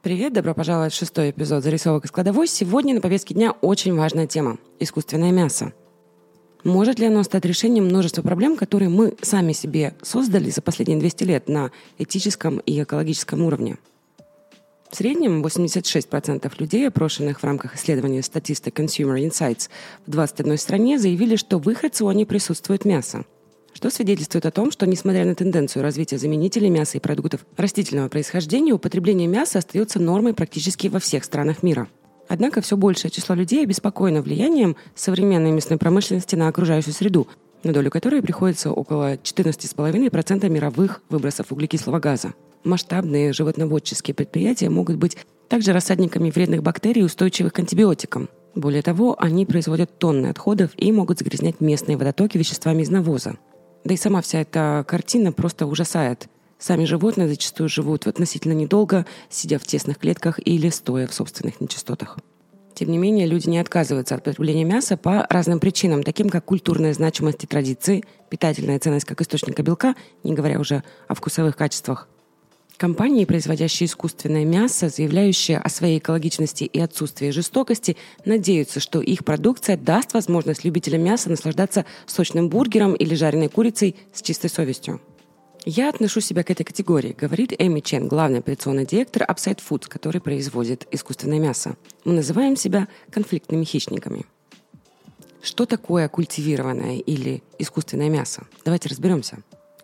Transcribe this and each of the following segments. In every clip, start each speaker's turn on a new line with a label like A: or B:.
A: Привет, добро пожаловать в шестой эпизод «Зарисовок из кладовой». Сегодня на повестке дня очень важная тема – искусственное мясо. Может ли оно стать решением множества проблем, которые мы сами себе создали за последние 200 лет на этическом и экологическом уровне? В среднем 86% людей, опрошенных в рамках исследования статисты Consumer Insights в 21 стране, заявили, что в их рационе присутствует мясо – что свидетельствует о том, что, несмотря на тенденцию развития заменителей мяса и продуктов растительного происхождения, употребление мяса остается нормой практически во всех странах мира. Однако все большее число людей обеспокоено влиянием современной мясной промышленности на окружающую среду, на долю которой приходится около 14,5% мировых выбросов углекислого газа. Масштабные животноводческие предприятия могут быть также рассадниками вредных бактерий, устойчивых к антибиотикам. Более того, они производят тонны отходов и могут загрязнять местные водотоки веществами из навоза. Да и сама вся эта картина просто ужасает. Сами животные зачастую живут относительно недолго, сидя в тесных клетках или стоя в собственных нечистотах. Тем не менее, люди не отказываются от потребления мяса по разным причинам, таким как культурная значимость и традиции, питательная ценность как источника белка, не говоря уже о вкусовых качествах. Компании, производящие искусственное мясо, заявляющие о своей экологичности и отсутствии жестокости, надеются, что их продукция даст возможность любителям мяса наслаждаться сочным бургером или жареной курицей с чистой совестью. Я отношу себя к этой категории, говорит Эми Чен, главный операционный директор Upside Foods, который производит искусственное мясо. Мы называем себя конфликтными хищниками. Что такое культивированное или искусственное мясо? Давайте разберемся.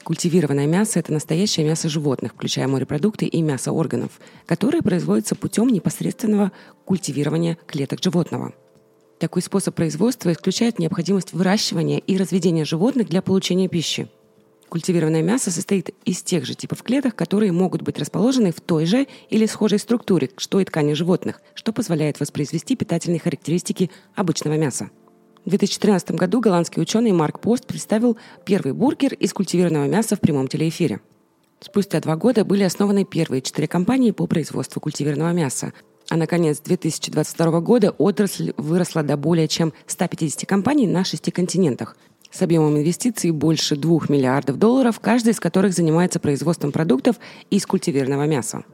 A: Культивированное мясо – это настоящее мясо животных, включая морепродукты и мясо органов, которое производится путем непосредственного культивирования клеток животного. Такой способ производства исключает необходимость выращивания и разведения животных для получения пищи. Культивированное мясо состоит из тех же типов клеток, которые могут быть расположены в той же или схожей структуре, что и ткани животных, что позволяет воспроизвести питательные характеристики обычного мяса. В 2013 году голландский ученый Марк Пост представил первый бургер из культивированного мяса в прямом телеэфире. Спустя два года были основаны первые четыре компании по производству культивированного мяса, а на конец 2022 года отрасль выросла до более чем 150 компаний на шести континентах с объемом инвестиций больше 2 миллиардов долларов, каждая из которых занимается производством продуктов из культивированного мяса.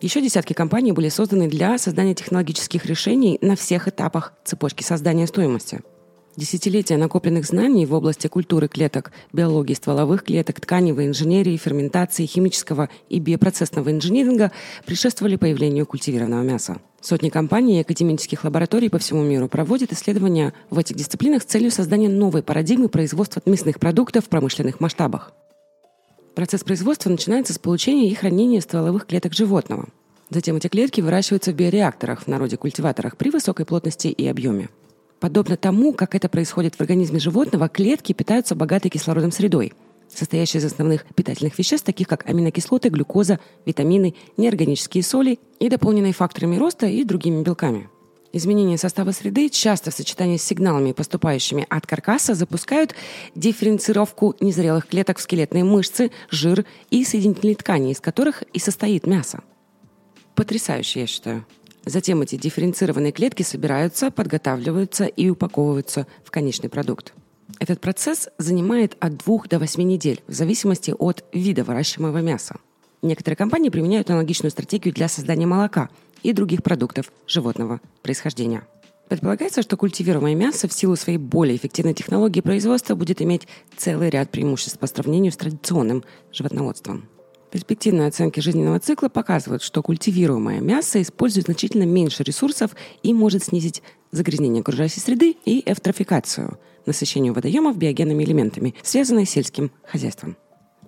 A: Еще десятки компаний были созданы для создания технологических решений на всех этапах цепочки создания стоимости – Десятилетия накопленных знаний в области культуры клеток, биологии стволовых клеток, тканевой инженерии, ферментации, химического и биопроцессного инжиниринга предшествовали появлению культивированного мяса. Сотни компаний и академических лабораторий по всему миру проводят исследования в этих дисциплинах с целью создания новой парадигмы производства мясных продуктов в промышленных масштабах. Процесс производства начинается с получения и хранения стволовых клеток животного. Затем эти клетки выращиваются в биореакторах, в народе культиваторах, при высокой плотности и объеме. Подобно тому, как это происходит в организме животного, клетки питаются богатой кислородом средой, состоящей из основных питательных веществ, таких как аминокислоты, глюкоза, витамины, неорганические соли и дополненные факторами роста и другими белками. Изменение состава среды часто в сочетании с сигналами, поступающими от каркаса, запускают дифференцировку незрелых клеток в скелетные мышцы, жир и соединительные ткани, из которых и состоит мясо. Потрясающе, я считаю. Затем эти дифференцированные клетки собираются, подготавливаются и упаковываются в конечный продукт. Этот процесс занимает от 2 до 8 недель в зависимости от вида выращиваемого мяса. Некоторые компании применяют аналогичную стратегию для создания молока и других продуктов животного происхождения. Предполагается, что культивируемое мясо в силу своей более эффективной технологии производства будет иметь целый ряд преимуществ по сравнению с традиционным животноводством. Перспективные оценки жизненного цикла показывают, что культивируемое мясо использует значительно меньше ресурсов и может снизить загрязнение окружающей среды и эвтрофикацию, насыщение водоемов биогенными элементами, связанные с сельским хозяйством.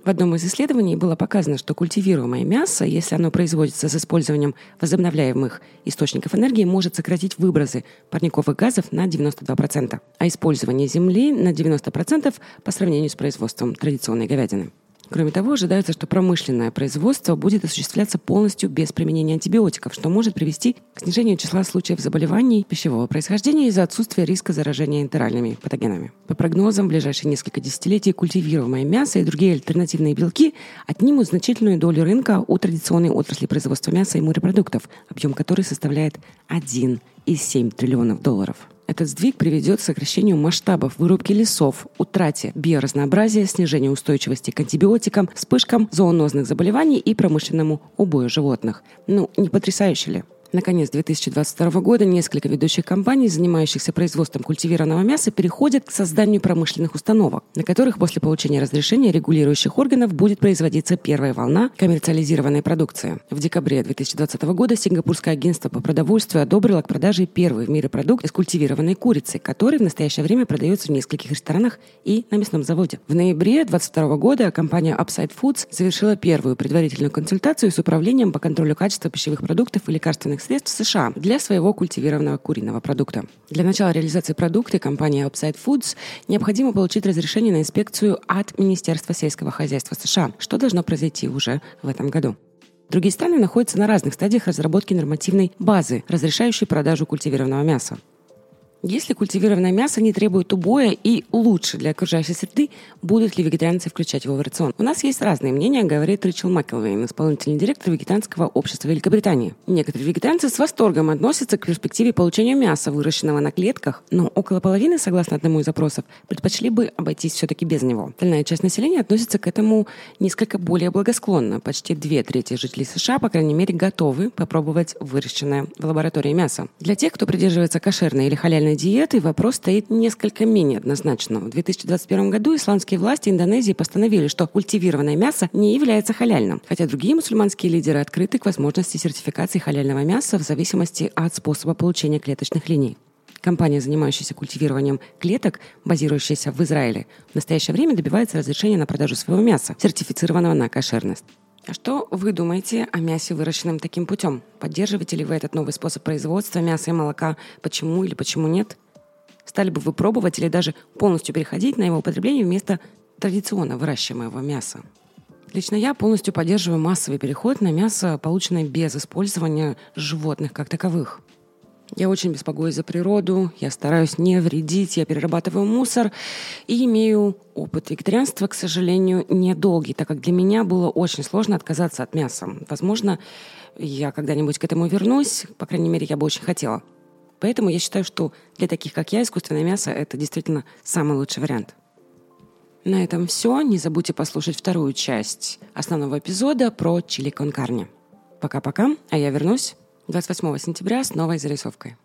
A: В одном из исследований было показано, что культивируемое мясо, если оно производится с использованием возобновляемых источников энергии, может сократить выбросы парниковых газов на 92%, а использование земли на 90% по сравнению с производством традиционной говядины. Кроме того, ожидается, что промышленное производство будет осуществляться полностью без применения антибиотиков, что может привести к снижению числа случаев заболеваний пищевого происхождения из-за отсутствия риска заражения энтеральными патогенами. По прогнозам, в ближайшие несколько десятилетий культивируемое мясо и другие альтернативные белки отнимут значительную долю рынка у традиционной отрасли производства мяса и морепродуктов, объем которой составляет 1,7 триллионов долларов. Этот сдвиг приведет к сокращению масштабов вырубки лесов, утрате биоразнообразия, снижению устойчивости к антибиотикам, вспышкам зоонозных заболеваний и промышленному убою животных. Ну, не потрясающе ли? Наконец 2022 года несколько ведущих компаний, занимающихся производством культивированного мяса, переходят к созданию промышленных установок, на которых после получения разрешения регулирующих органов будет производиться первая волна коммерциализированной продукции. В декабре 2020 года Сингапурское агентство по продовольствию одобрило к продаже первый в мире продукт из культивированной курицы, который в настоящее время продается в нескольких ресторанах и на мясном заводе. В ноябре 2022 года компания Upside Foods завершила первую предварительную консультацию с управлением по контролю качества пищевых продуктов и лекарственных лекарственных средств США для своего культивированного куриного продукта. Для начала реализации продукта компании Upside Foods необходимо получить разрешение на инспекцию от Министерства сельского хозяйства США, что должно произойти уже в этом году. Другие страны находятся на разных стадиях разработки нормативной базы, разрешающей продажу культивированного мяса. Если культивированное мясо не требует убоя и лучше для окружающей среды, будут ли вегетарианцы включать его в рацион? У нас есть разные мнения, говорит Рэйчел Маккелвейн, исполнительный директор вегетарианского общества Великобритании. Некоторые вегетарианцы с восторгом относятся к перспективе получения мяса, выращенного на клетках, но около половины, согласно одному из запросов, предпочли бы обойтись все-таки без него. Остальная часть населения относится к этому несколько более благосклонно. Почти две трети жителей США, по крайней мере, готовы попробовать выращенное в лаборатории мясо. Для тех, кто придерживается кошерной или халяльной правильной диетой вопрос стоит несколько менее однозначно. В 2021 году исламские власти Индонезии постановили, что культивированное мясо не является халяльным, хотя другие мусульманские лидеры открыты к возможности сертификации халяльного мяса в зависимости от способа получения клеточных линий. Компания, занимающаяся культивированием клеток, базирующаяся в Израиле, в настоящее время добивается разрешения на продажу своего мяса, сертифицированного на кошерность. А что вы думаете о мясе, выращенном таким путем? Поддерживаете ли вы этот новый способ производства мяса и молока? Почему или почему нет? Стали бы вы пробовать или даже полностью переходить на его употребление вместо традиционно выращиваемого мяса? Лично я полностью поддерживаю массовый переход на мясо, полученное без использования животных как таковых. Я очень беспокоюсь за природу, я стараюсь не вредить, я перерабатываю мусор и имею опыт вегетарианства, к сожалению, недолгий, так как для меня было очень сложно отказаться от мяса. Возможно, я когда-нибудь к этому вернусь, по крайней мере, я бы очень хотела. Поэтому я считаю, что для таких, как я, искусственное мясо – это действительно самый лучший вариант. На этом все. Не забудьте послушать вторую часть основного эпизода про чили кон карне. Пока-пока, а я вернусь 28 сентября с новой зарисовкой.